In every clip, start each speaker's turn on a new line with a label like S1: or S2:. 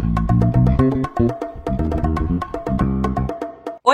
S1: Bye.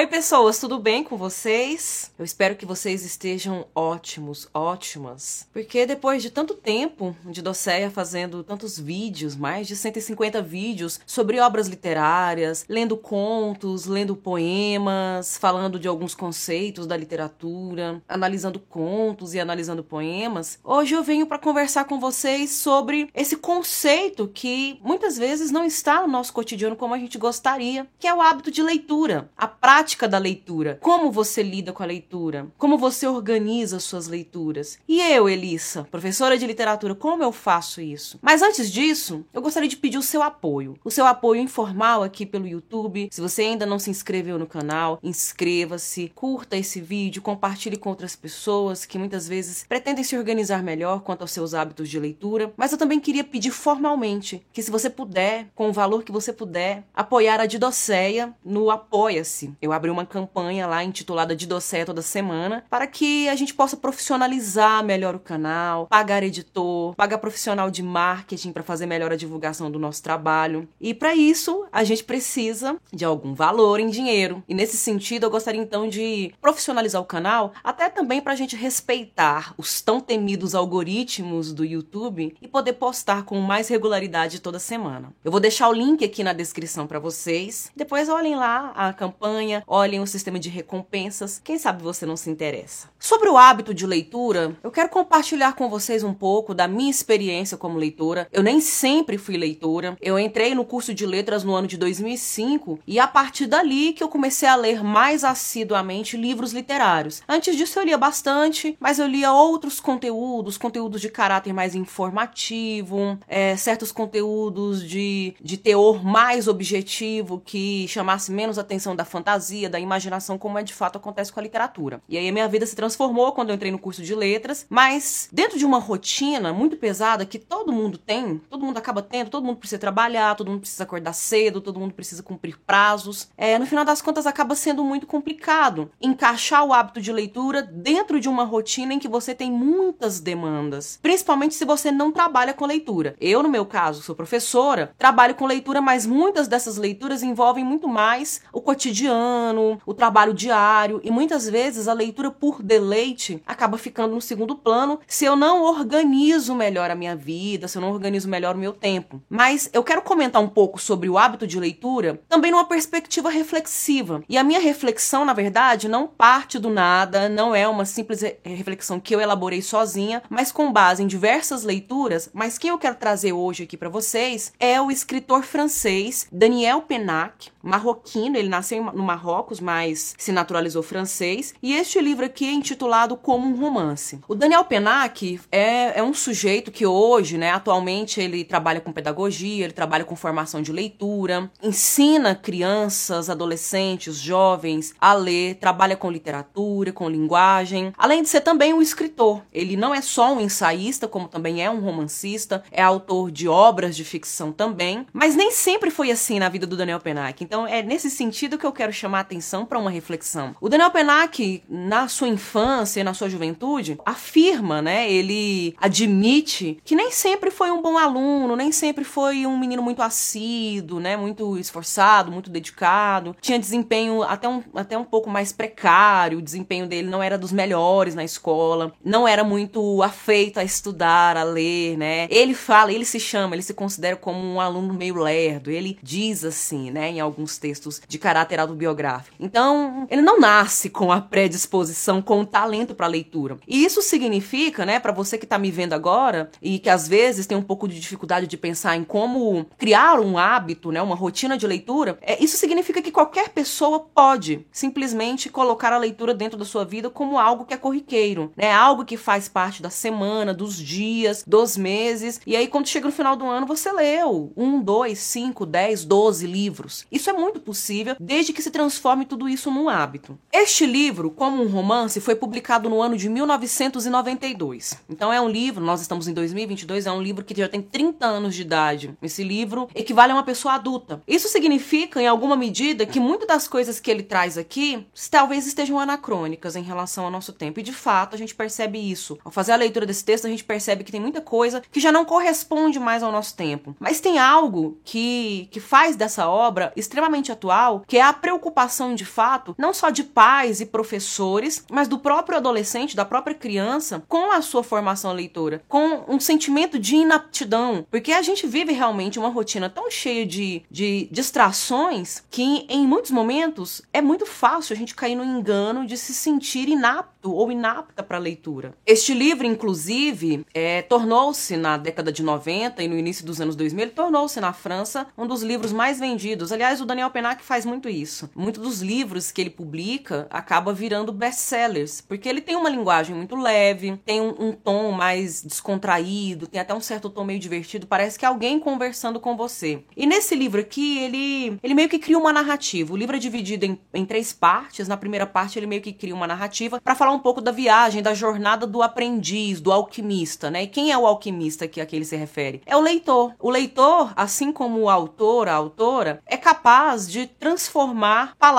S1: Oi, pessoas, tudo bem com vocês? Eu espero que vocês estejam ótimos, ótimas. Porque depois de tanto tempo de Docéia fazendo tantos vídeos, mais de 150 vídeos sobre obras literárias, lendo contos, lendo poemas, falando de alguns conceitos da literatura, analisando contos e analisando poemas, hoje eu venho para conversar com vocês sobre esse conceito que muitas vezes não está no nosso cotidiano como a gente gostaria, que é o hábito de leitura, a prática prática da leitura. Como você lida com a leitura? Como você organiza suas leituras? E eu, Elissa, professora de literatura, como eu faço isso? Mas antes disso, eu gostaria de pedir o seu apoio. O seu apoio informal aqui pelo YouTube. Se você ainda não se inscreveu no canal, inscreva-se, curta esse vídeo, compartilhe com outras pessoas que muitas vezes pretendem se organizar melhor quanto aos seus hábitos de leitura. Mas eu também queria pedir formalmente que se você puder, com o valor que você puder, apoiar a Didocéia no Apoia-se. Eu uma campanha lá intitulada Didocé toda semana para que a gente possa profissionalizar melhor o canal, pagar editor, pagar profissional de marketing para fazer melhor a divulgação do nosso trabalho. E para isso, a gente precisa de algum valor em dinheiro. E nesse sentido, eu gostaria então de profissionalizar o canal, até também para a gente respeitar os tão temidos algoritmos do YouTube e poder postar com mais regularidade toda semana. Eu vou deixar o link aqui na descrição para vocês. Depois olhem lá a campanha, olhem o sistema de recompensas, quem sabe você não se interessa. Sobre o hábito de leitura, eu quero compartilhar com vocês um pouco da minha experiência como leitora. Eu nem sempre fui leitora. Eu entrei no curso de letras no ano de 2005 e a partir dali que eu comecei a ler mais assiduamente livros literários. Antes disso eu lia bastante, mas eu lia outros conteúdos, conteúdos de caráter mais informativo, é, certos conteúdos de, de teor mais objetivo que chamasse menos atenção da fantasia fantasia, da imaginação, como é de fato acontece com a literatura. E aí a minha vida se transformou quando eu entrei no curso de letras, mas dentro de uma rotina muito pesada que todo mundo tem, todo mundo acaba tendo, todo mundo precisa trabalhar, todo mundo precisa acordar cedo, todo mundo precisa cumprir prazos. É, no final das contas acaba sendo muito complicado encaixar o hábito de leitura dentro de uma rotina em que você tem muitas demandas, principalmente se você não trabalha com leitura. Eu, no meu caso, sou professora, trabalho com leitura, mas muitas dessas leituras envolvem muito mais o cotidiano o trabalho diário e muitas vezes a leitura por deleite acaba ficando no segundo plano se eu não organizo melhor a minha vida, se eu não organizo melhor o meu tempo. Mas eu quero comentar um pouco sobre o hábito de leitura também numa perspectiva reflexiva. E a minha reflexão, na verdade, não parte do nada, não é uma simples reflexão que eu elaborei sozinha, mas com base em diversas leituras. Mas quem eu quero trazer hoje aqui para vocês é o escritor francês Daniel Penac, marroquino, ele nasceu no Marrocos Marrocos, mas se naturalizou francês. E este livro aqui é intitulado Como um Romance. O Daniel Penac é, é um sujeito que hoje, né, atualmente, ele trabalha com pedagogia, ele trabalha com formação de leitura, ensina crianças, adolescentes, jovens a ler, trabalha com literatura, com linguagem, além de ser também um escritor. Ele não é só um ensaísta, como também é um romancista, é autor de obras de ficção também, mas nem sempre foi assim na vida do Daniel Penac. Então é nesse sentido que eu quero chamar atenção para uma reflexão. O Daniel Penac, na sua infância e na sua juventude, afirma, né? Ele admite que nem sempre foi um bom aluno, nem sempre foi um menino muito assíduo, né? Muito esforçado, muito dedicado. Tinha desempenho até um, até um pouco mais precário, o desempenho dele não era dos melhores na escola, não era muito afeito a estudar, a ler, né? Ele fala, ele se chama, ele se considera como um aluno meio lerdo. Ele diz assim, né, em alguns textos de caráter autobiográfico Então, ele não nasce com a predisposição, com o talento para leitura. E isso significa, né, para você que está me vendo agora e que às vezes tem um pouco de dificuldade de pensar em como criar um hábito, né, uma rotina de leitura, é, isso significa que qualquer pessoa pode simplesmente colocar a leitura dentro da sua vida como algo que é corriqueiro, né, algo que faz parte da semana, dos dias, dos meses. E aí, quando chega no final do ano, você leu um, dois, cinco, dez, doze livros. Isso é muito possível, desde que se transforme transforme tudo isso num hábito. Este livro, como um romance, foi publicado no ano de 1992. Então é um livro, nós estamos em 2022, é um livro que já tem 30 anos de idade. Esse livro equivale a uma pessoa adulta. Isso significa, em alguma medida, que muitas das coisas que ele traz aqui talvez estejam anacrônicas em relação ao nosso tempo. E de fato, a gente percebe isso. Ao fazer a leitura desse texto, a gente percebe que tem muita coisa que já não corresponde mais ao nosso tempo. Mas tem algo que, que faz dessa obra extremamente atual, que é a preocupação de fato, não só de pais e professores, mas do próprio adolescente, da própria criança, com a sua formação leitora, com um sentimento de inaptidão. Porque a gente vive realmente uma rotina tão cheia de, de distrações que, em muitos momentos, é muito fácil a gente cair no engano de se sentir inapto ou inapta para a leitura. Este livro, inclusive, é, tornou-se na década de 90 e no início dos anos 2000, ele tornou-se na França um dos livros mais vendidos. Aliás, o Daniel Penac faz muito isso. Muitos dos livros que ele publica acaba virando best-sellers, porque ele tem uma linguagem muito leve, tem um, um tom mais descontraído, tem até um certo tom meio divertido, parece que é alguém conversando com você. E nesse livro aqui, ele, ele meio que cria uma narrativa. O livro é dividido em, em três partes. Na primeira parte, ele meio que cria uma narrativa para falar um pouco da viagem, da jornada do aprendiz, do alquimista, né? E quem é o alquimista que a que ele se refere? É o leitor. O leitor, assim como o autor, a autora, é capaz de transformar palavras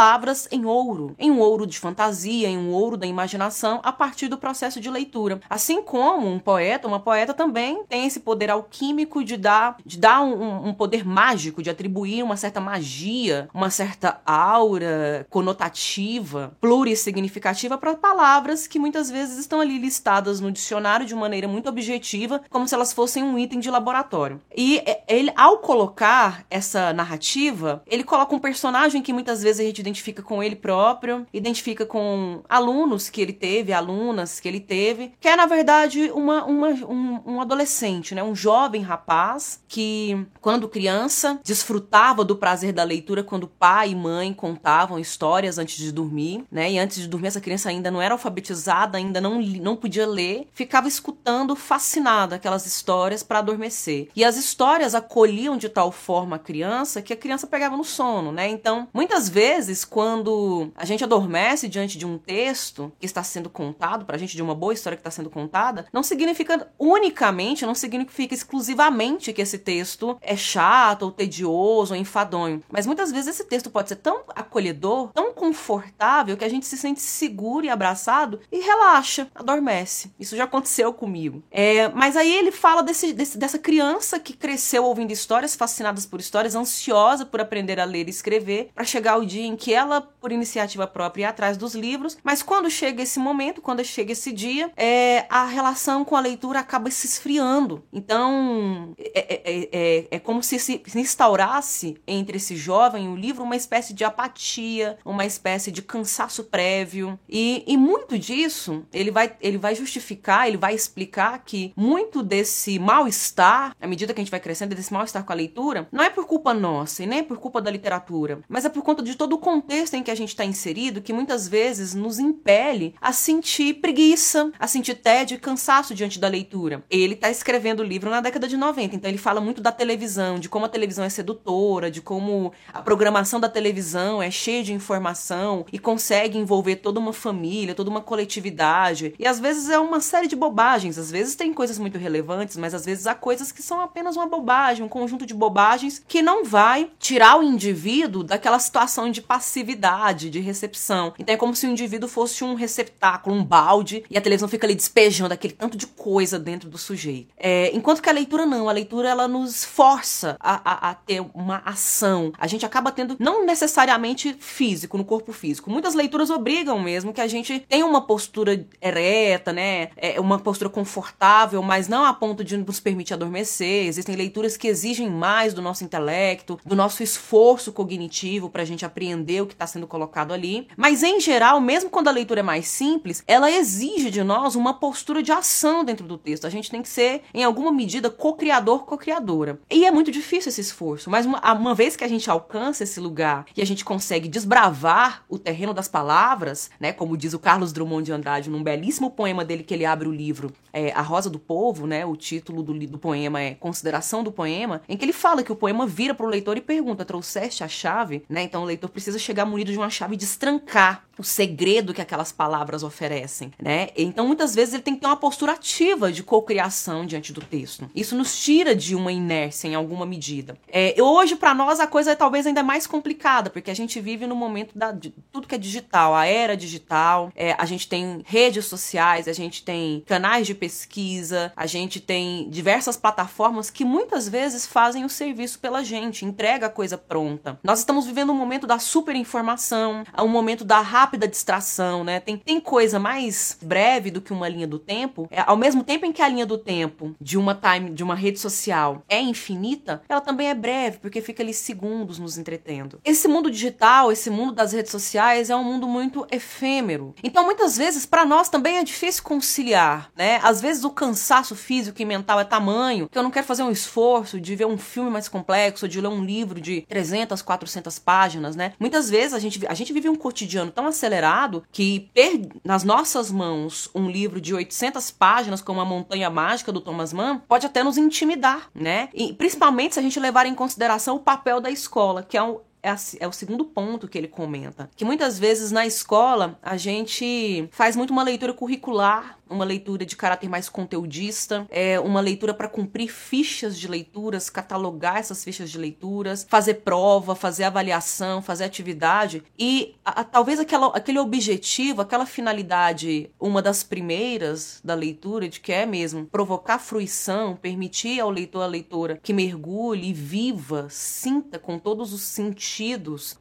S1: em ouro, em um ouro de fantasia, em um ouro da imaginação, a partir do processo de leitura. Assim como um poeta, uma poeta também tem esse poder alquímico de dar, de dar um, um poder mágico, de atribuir uma certa magia, uma certa aura conotativa, plurissignificativa para palavras que muitas vezes estão ali listadas no dicionário de maneira muito objetiva, como se elas fossem um item de laboratório. E é, ele, ao colocar essa narrativa, ele coloca um personagem que muitas vezes gente identifica com ele próprio, identifica com alunos que ele teve, alunas que ele teve, que é na verdade uma, uma um, um adolescente, né? um jovem rapaz que, quando criança, desfrutava do prazer da leitura quando pai e mãe contavam histórias antes de dormir, né? E antes de dormir, essa criança ainda não era alfabetizada, ainda não, não podia ler, ficava escutando fascinada aquelas histórias para adormecer. E as histórias acolhiam de tal forma a criança que a criança pegava no sono, né? Então, muitas vezes, quando a gente adormece diante de um texto que está sendo contado, pra gente, de uma boa história que está sendo contada, não significa unicamente, não significa exclusivamente que esse texto é chato, ou tedioso, ou enfadonho. Mas muitas vezes esse texto pode ser tão acolhedor, tão confortável, que a gente se sente seguro e abraçado e relaxa, adormece. Isso já aconteceu comigo. É, mas aí ele fala desse, desse, dessa criança que cresceu ouvindo histórias, fascinadas por histórias, ansiosa por aprender a ler e escrever, para chegar o dia em que ela, por iniciativa própria, ia atrás dos livros. Mas quando chega esse momento, quando chega esse dia, é, a relação com a leitura acaba se esfriando. Então, é, é, é, é como se se instaurasse entre esse jovem e o livro uma espécie de apatia, uma espécie de cansaço prévio. E, e muito disso ele vai, ele vai justificar, ele vai explicar que muito desse mal-estar, à medida que a gente vai crescendo, desse mal-estar com a leitura, não é por culpa nossa e nem é por culpa da literatura, mas é por conta de todo o contexto em que a gente está inserido que muitas vezes nos impele a sentir preguiça, a sentir tédio e cansaço diante da leitura. Ele está escrevendo o livro na década de 90, então ele fala muito da televisão, de como a televisão é sedutora, de como a programação da televisão é cheia de informação e consegue envolver toda uma família, toda uma coletividade. E às vezes é uma série de bobagens, às vezes tem coisas muito relevantes, mas às vezes há coisas que são apenas uma bobagem, um conjunto de bobagens que não vai tirar o indivíduo daquela situação de passividade, de recepção. Então é como se o indivíduo fosse um receptáculo, um balde, e a televisão fica ali despejando aquele tanto de coisa dentro do sujeito. É, enquanto que a leitura não, a leitura ela nos força a, a, a ter uma ação. A gente acaba tendo, não necessariamente físico, no corpo físico. Muitas leituras obrigam mesmo que a gente tenha uma postura ereta, né? É, uma postura confortável, mas não a ponto de nos permitir adormecer. Existem leituras que exigem mais do nosso intelecto, do nosso esforço cognitivo para a gente apreender o que está sendo colocado ali. Mas em geral, mesmo quando a leitura é mais simples, ela exige de nós uma postura de ação dentro do texto. A gente tem que ser, em alguma medida, co-criador, co-criadora. E é muito difícil esse esforço, mas uma, uma vez que a gente alcança esse lugar e a gente consegue desbravar o terreno das palavras, né, como diz o Carlos Drummond de Andrade num belíssimo poema dele que ele abre o livro, é, A Rosa do Povo, né, o título do, do poema é Consideração do Poema, em que ele fala que o poema vira para o leitor e pergunta: trouxeste a chave? Né? Então o leitor precisa precisa chegar munido de uma chave e destrancar o segredo que aquelas palavras oferecem, né? Então, muitas vezes ele tem que ter uma postura ativa de cocriação diante do texto. Isso nos tira de uma inércia em alguma medida. É, hoje, para nós, a coisa é talvez ainda mais complicada, porque a gente vive no momento da de, tudo que é digital, a era digital. É, a gente tem redes sociais, a gente tem canais de pesquisa, a gente tem diversas plataformas que muitas vezes fazem o serviço pela gente, entrega a coisa pronta. Nós estamos vivendo um momento da superinformação, um momento da rápida distração, né? Tem, tem coisa mais breve do que uma linha do tempo. É, ao mesmo tempo em que a linha do tempo de uma time, de uma rede social é infinita, ela também é breve, porque fica ali segundos nos entretendo. Esse mundo digital, esse mundo das redes sociais é um mundo muito efêmero. Então, muitas vezes, para nós também é difícil conciliar, né? Às vezes o cansaço físico e mental é tamanho que eu não quero fazer um esforço de ver um filme mais complexo, de ler um livro de 300, 400 páginas, né? Muitas vezes a gente, a gente vive um cotidiano tão acelerado que ter nas nossas mãos um livro de 800 páginas, como A Montanha Mágica do Thomas Mann, pode até nos intimidar, né? E principalmente se a gente levar em consideração o papel da escola, que é um é, a, é, o segundo ponto que ele comenta. Que muitas vezes na escola a gente faz muito uma leitura curricular uma leitura de caráter mais conteudista, é uma leitura para cumprir fichas de leituras, catalogar essas fichas de leituras, fazer prova, fazer avaliação, fazer atividade e a, a, talvez aquela, aquele objetivo, aquela finalidade, uma das primeiras da leitura, de que é mesmo provocar fruição, permitir ao leitor, a leitora que mergulhe viva, sinta com todos os sentidos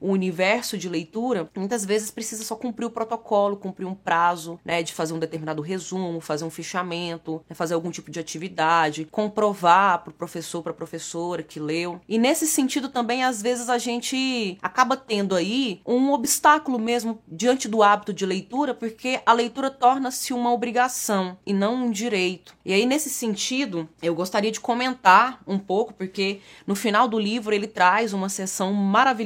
S1: o universo de leitura, muitas vezes precisa só cumprir o protocolo, cumprir um prazo, né, de fazer um determinado resumo resumo, fazer um fichamento, né, fazer algum tipo de atividade, comprovar para o professor, para a professora que leu. E nesse sentido também, às vezes, a gente acaba tendo aí um obstáculo mesmo diante do hábito de leitura, porque a leitura torna-se uma obrigação e não um direito. E aí, nesse sentido, eu gostaria de comentar um pouco, porque no final do livro ele traz uma sessão maravilhosa,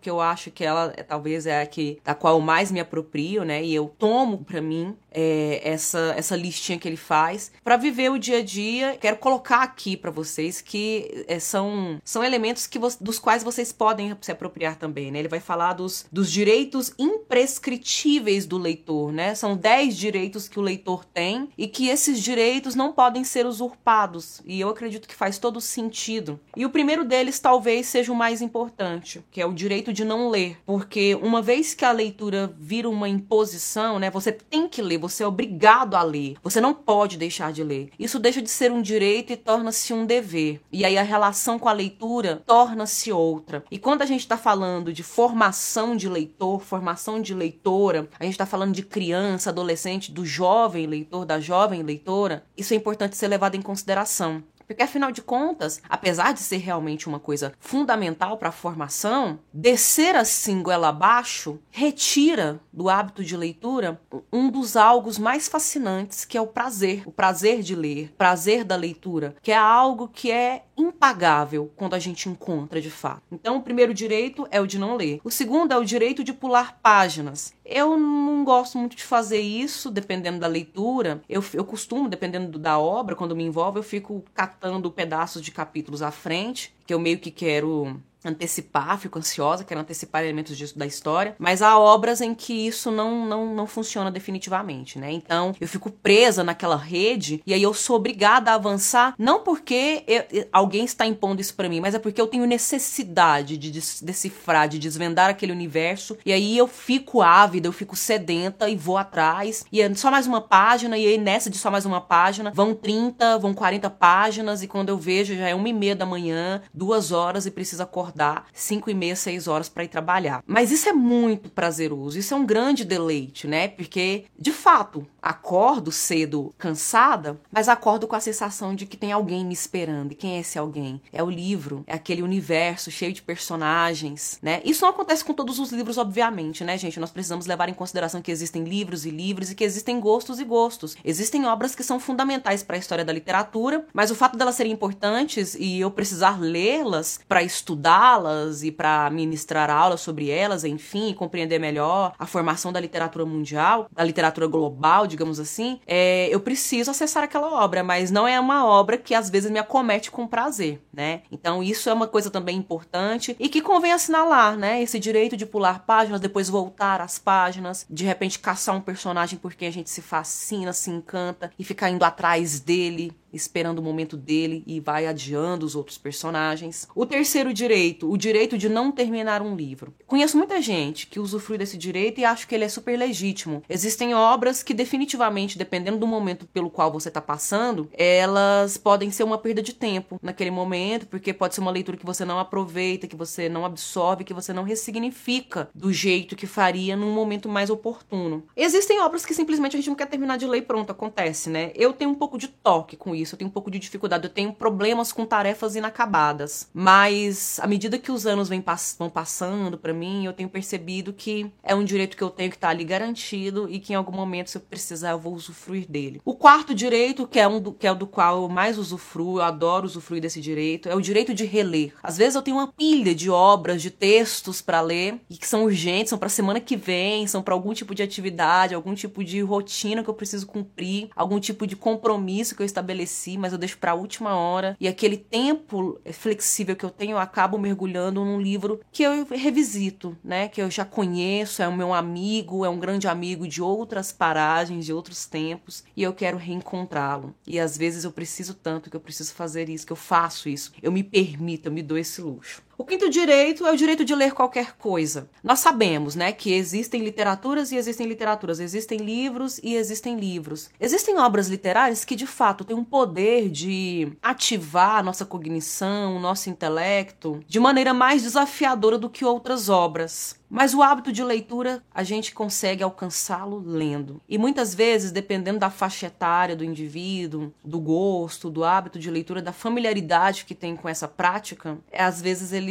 S1: que eu acho que ela é, talvez é a que da qual eu mais me aproprio, né? E eu tomo para mim é, essa, essa listinha que ele faz para viver o dia a dia. Quero colocar aqui para vocês que é, são, são elementos que dos quais vocês podem se apropriar também. Né? Ele vai falar dos, dos direitos imprescritíveis do leitor. Né? São 10 direitos que o leitor tem e que esses direitos não podem ser usurpados. E eu acredito que faz todo sentido. E o primeiro deles talvez seja o mais importante, que é o direito de não ler. Porque uma vez que a leitura vira uma imposição, né, você tem que ler, você é obrigado a ler. Você não pode deixar de ler. Isso deixa de ser um direito e torna-se um dever. E aí a relação com a leitura torna-se outra. E quando a gente está falando de formação de leitor, formação de leitora, a gente está falando de criança, adolescente, do jovem leitor, da jovem leitora, isso é importante ser levado em consideração. Porque afinal de contas, apesar de ser realmente uma coisa fundamental para a formação, descer assim goela abaixo retira do hábito de leitura um dos algos mais fascinantes, que é o prazer, o prazer de ler, prazer da leitura, que é algo que é impagável quando a gente encontra de fato. Então, o primeiro direito é o de não ler. O segundo é o direito de pular páginas. Eu não gosto muito de fazer isso, dependendo da leitura. Eu, eu costumo, dependendo da obra, quando me envolve, eu fico catando pedaços de capítulos à frente, que eu meio que quero antecipar, fico ansiosa, quero antecipar elementos disso da história, mas há obras em que isso não, não, não funciona definitivamente, né? Então eu fico presa naquela rede e aí eu sou obrigada a avançar, não porque eu, alguém está impondo isso para mim, mas é porque eu tenho necessidade de decifrar, de desvendar aquele universo e aí eu fico ávida, eu fico sedenta e vou atrás e é só mais uma página e aí nessa de só mais uma página vão 30, vão 40 páginas e quando eu vejo já é uma e meia da manhã, duas horas e precisa acordar acordar 5 e meia, 6 horas para ir trabalhar. Mas isso é muito prazeroso, isso é um grande deleite, né? Porque, de fato, acordo cedo cansada, mas acordo com a sensação de que tem alguém me esperando. E quem é esse alguém? É o livro, é aquele universo cheio de personagens, né? Isso não acontece com todos os livros, obviamente, né, gente? Nós precisamos levar em consideração que existem livros e livros e que existem gostos e gostos. Existem obras que são fundamentais para a história da literatura, mas o fato delas serem importantes e eu precisar lê-las para estudar estudá-las e para ministrar aulas sobre elas, enfim, compreender melhor a formação da literatura mundial, da literatura global, digamos assim, é, eu preciso acessar aquela obra, mas não é uma obra que às vezes me acomete com prazer, né? Então isso é uma coisa também importante e que convém assinalar, né? Esse direito de pular páginas, depois voltar às páginas, de repente caçar um personagem porque a gente se fascina, se encanta e ficar indo atrás dele esperando o momento dele e vai adiando os outros personagens. O terceiro direito, o direito de não terminar um livro. Conheço muita gente que usufrui desse direito e acho que ele é super legítimo. Existem obras que definitivamente, dependendo do momento pelo qual você está passando, elas podem ser uma perda de tempo naquele momento, porque pode ser uma leitura que você não aproveita, que você não absorve, que você não ressignifica do jeito que faria num momento mais oportuno. Existem obras que simplesmente a gente não quer terminar de ler e pronto, acontece, né? Eu tenho um pouco de toque com isso eu tenho um pouco de dificuldade, eu tenho problemas com tarefas inacabadas. Mas à medida que os anos pass vão passando para mim, eu tenho percebido que é um direito que eu tenho que estar tá ali garantido e que em algum momento, se eu precisar, eu vou usufruir dele. O quarto direito, que é, um do, que é o do qual eu mais usufruo, eu adoro usufruir desse direito, é o direito de reler. Às vezes eu tenho uma pilha de obras, de textos para ler e que são urgentes, são para semana que vem, são para algum tipo de atividade, algum tipo de rotina que eu preciso cumprir, algum tipo de compromisso que eu estabeleci mas eu deixo para a última hora. E aquele tempo flexível que eu tenho, eu acabo mergulhando num livro que eu revisito, né? Que eu já conheço, é o meu amigo, é um grande amigo de outras paragens, de outros tempos, e eu quero reencontrá-lo. E às vezes eu preciso tanto que eu preciso fazer isso, que eu faço isso. Eu me permito, eu me dou esse luxo. O quinto direito é o direito de ler qualquer coisa. Nós sabemos, né, que existem literaturas e existem literaturas, existem livros e existem livros. Existem obras literárias que de fato têm um poder de ativar a nossa cognição, o nosso intelecto de maneira mais desafiadora do que outras obras. Mas o hábito de leitura a gente consegue alcançá-lo lendo. E muitas vezes, dependendo da faixa etária do indivíduo, do gosto, do hábito de leitura, da familiaridade que tem com essa prática, às vezes ele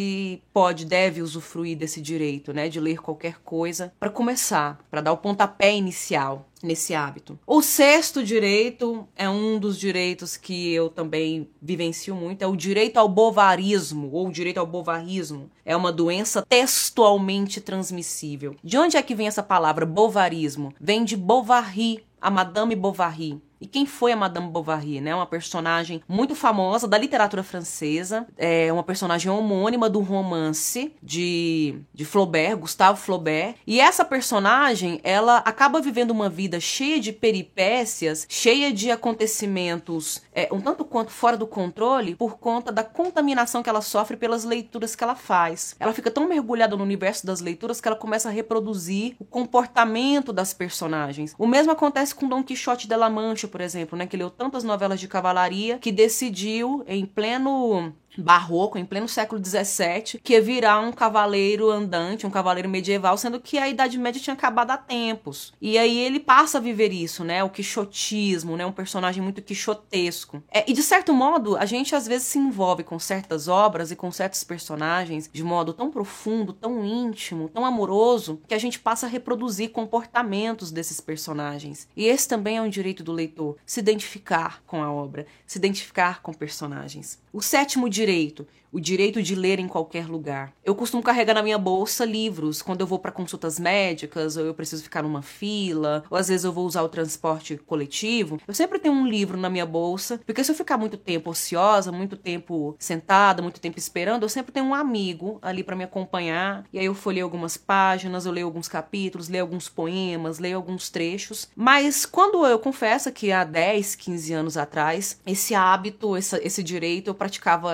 S1: pode, deve usufruir desse direito, né, de ler qualquer coisa para começar, para dar o pontapé inicial nesse hábito. O sexto direito é um dos direitos que eu também vivencio muito, é o direito ao bovarismo ou direito ao bovarismo. É uma doença textualmente transmissível. De onde é que vem essa palavra bovarismo? Vem de Bovary, a Madame Bovary. E quem foi a Madame Bovary, né? Uma personagem muito famosa da literatura francesa, é uma personagem homônima do romance de, de Flaubert, Gustave Flaubert. E essa personagem, ela acaba vivendo uma vida cheia de peripécias, cheia de acontecimentos é, um tanto quanto fora do controle por conta da contaminação que ela sofre pelas leituras que ela faz. Ela fica tão mergulhada no universo das leituras que ela começa a reproduzir o comportamento das personagens. O mesmo acontece com Dom Quixote de la Mancha por exemplo, né, que leu tantas novelas de cavalaria, que decidiu, em pleno barroco, em pleno século XVII, que ia virar um cavaleiro andante, um cavaleiro medieval, sendo que a Idade Média tinha acabado há tempos. E aí ele passa a viver isso, né? O quixotismo, né? Um personagem muito quixotesco. É, e de certo modo, a gente às vezes se envolve com certas obras e com certos personagens de modo tão profundo, tão íntimo, tão amoroso, que a gente passa a reproduzir comportamentos desses personagens. E esse também é um direito do leitor, se identificar com a obra, se identificar com personagens. O sétimo direito, o direito de ler em qualquer lugar. Eu costumo carregar na minha bolsa livros quando eu vou para consultas médicas, ou eu preciso ficar numa fila, ou às vezes eu vou usar o transporte coletivo. Eu sempre tenho um livro na minha bolsa, porque se eu ficar muito tempo ociosa, muito tempo sentada, muito tempo esperando, eu sempre tenho um amigo ali para me acompanhar. E aí eu folhei algumas páginas, eu leio alguns capítulos, leio alguns poemas, leio alguns trechos. Mas quando eu confesso que há 10, 15 anos atrás, esse hábito, esse, esse direito eu praticava,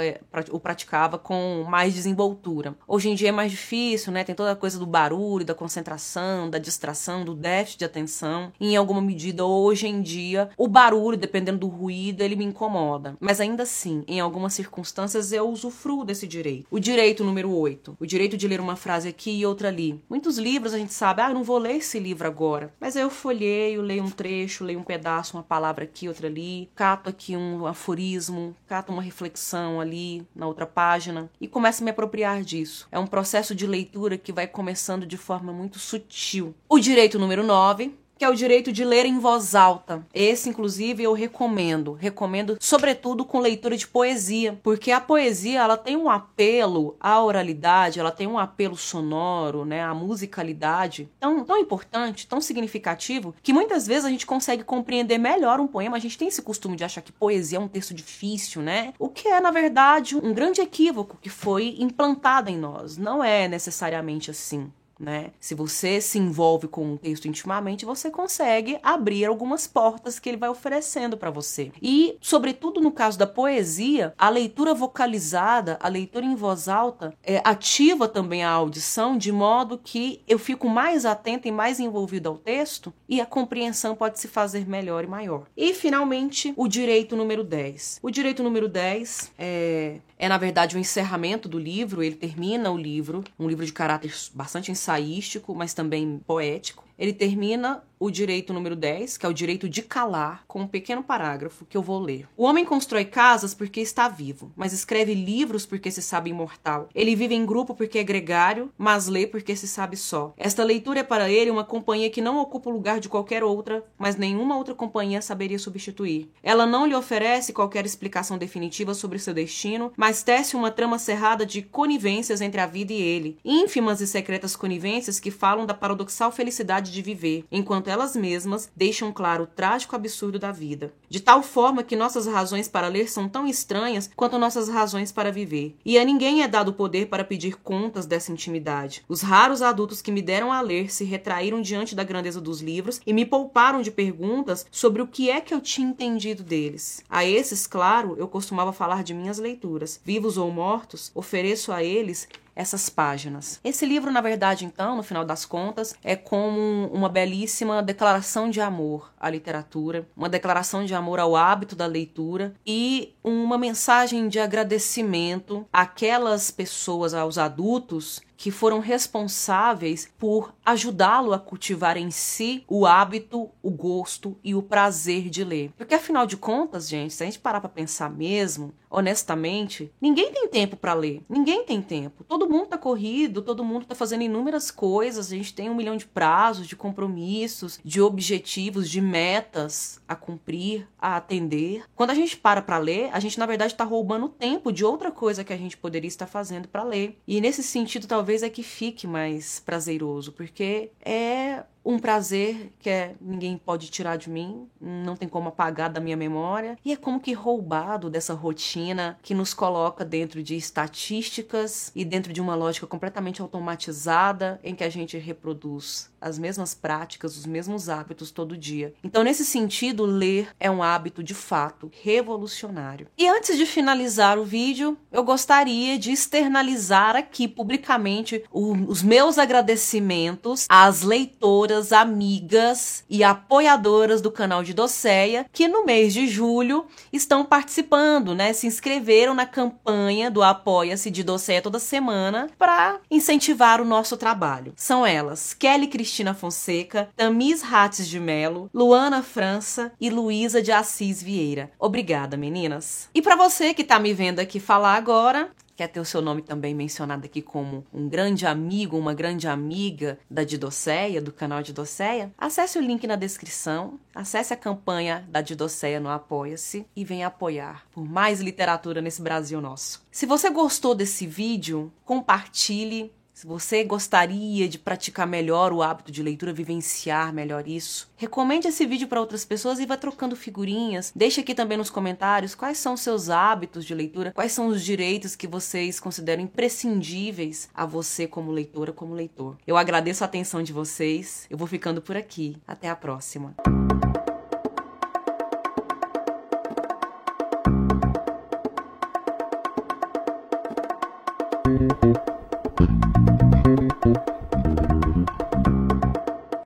S1: o praticava praticava com mais desenvoltura. Hoje em dia é mais difícil, né? Tem toda a coisa do barulho, da concentração, da distração, do déficit de atenção. E em alguma medida, hoje em dia, o barulho, dependendo do ruído, ele me incomoda. Mas ainda assim, em algumas circunstâncias, eu usufruo desse direito. O direito número 8. O direito de ler uma frase aqui e outra ali. Muitos livros a gente sabe, ah, não vou ler esse livro agora. Mas eu folheio, leio um trecho, leio um pedaço, uma palavra aqui, outra ali, cato aqui um aforismo, cato uma reflexão ali na outra página e começo a me apropriar disso. É um processo de leitura que vai começando de forma muito sutil. O direito número 9 que é o direito de ler em voz alta. Esse, inclusive, eu recomendo. Recomendo, sobretudo, com leitura de poesia, porque a poesia ela tem um apelo à oralidade, ela tem um apelo sonoro, né, à musicalidade tão, tão importante, tão significativo, que muitas vezes a gente consegue compreender melhor um poema. A gente tem esse costume de achar que poesia é um texto difícil, né? O que é, na verdade, um grande equívoco que foi implantado em nós. Não é necessariamente assim né? Se você se envolve com um texto intimamente, você consegue abrir algumas portas que ele vai oferecendo para você. E, sobretudo no caso da poesia, a leitura vocalizada, a leitura em voz alta, é, ativa também a audição de modo que eu fico mais atenta e mais envolvido ao texto e a compreensão pode se fazer melhor e maior. E, finalmente, o direito número 10. O direito número 10 é, é na verdade o um encerramento do livro, ele termina o livro, um livro de caráter bastante ensaístico, mas também poético. Ele termina o direito número 10, que é o direito de calar, com um pequeno parágrafo que eu vou ler. O homem constrói casas porque está vivo, mas escreve livros porque se sabe imortal. Ele vive em grupo porque é gregário, mas lê porque se sabe só. Esta leitura é para ele uma companhia que não ocupa o lugar de qualquer outra, mas nenhuma outra companhia saberia substituir. Ela não lhe oferece qualquer explicação definitiva sobre seu destino, mas tece uma trama cerrada de conivências entre a vida e ele, ínfimas e secretas conivências que falam da paradoxal felicidade de viver, enquanto elas mesmas deixam claro o trágico absurdo da vida, de tal forma que nossas razões para ler são tão estranhas quanto nossas razões para viver. E a ninguém é dado o poder para pedir contas dessa intimidade. Os raros adultos que me deram a ler se retraíram diante da grandeza dos livros e me pouparam de perguntas sobre o que é que eu tinha entendido deles. A esses, claro, eu costumava falar de minhas leituras. Vivos ou mortos, ofereço a eles essas páginas. Esse livro, na verdade, então, no final das contas, é como uma belíssima declaração de amor à literatura, uma declaração de amor ao hábito da leitura e uma mensagem de agradecimento àquelas pessoas, aos adultos que foram responsáveis por ajudá-lo a cultivar em si o hábito, o gosto e o prazer de ler. Porque afinal de contas, gente, se a gente parar para pensar mesmo, honestamente, ninguém tem tempo para ler. Ninguém tem tempo. Todo mundo tá corrido, todo mundo tá fazendo inúmeras coisas, a gente tem um milhão de prazos, de compromissos, de objetivos, de metas a cumprir, a atender. Quando a gente para para ler, a gente na verdade está roubando tempo de outra coisa que a gente poderia estar fazendo para ler. E nesse sentido, talvez talvez é que fique mais prazeroso, porque é um prazer que é, ninguém pode tirar de mim, não tem como apagar da minha memória, e é como que roubado dessa rotina que nos coloca dentro de estatísticas e dentro de uma lógica completamente automatizada em que a gente reproduz as mesmas práticas, os mesmos hábitos todo dia. Então, nesse sentido, ler é um hábito de fato revolucionário. E antes de finalizar o vídeo, eu gostaria de externalizar aqui publicamente o, os meus agradecimentos às leitoras amigas e apoiadoras do canal de Doceia que no mês de julho estão participando, né? Se inscreveram na campanha do Apoia-se de Doceia toda semana para incentivar o nosso trabalho. São elas: Kelly Cristina Fonseca, Tamis Rates de Melo, Luana França e Luísa de Assis Vieira. Obrigada, meninas. E para você que tá me vendo aqui falar agora, quer ter o seu nome também mencionado aqui como um grande amigo, uma grande amiga da Didoceia, do canal Didoceia, acesse o link na descrição, acesse a campanha da Didoceia no Apoia-se e venha apoiar por mais literatura nesse Brasil nosso. Se você gostou desse vídeo, compartilhe se você gostaria de praticar melhor o hábito de leitura, vivenciar melhor isso, recomende esse vídeo para outras pessoas e vá trocando figurinhas. Deixe aqui também nos comentários quais são os seus hábitos de leitura, quais são os direitos que vocês consideram imprescindíveis a você como leitora, como leitor. Eu agradeço a atenção de vocês. Eu vou ficando por aqui. Até a próxima.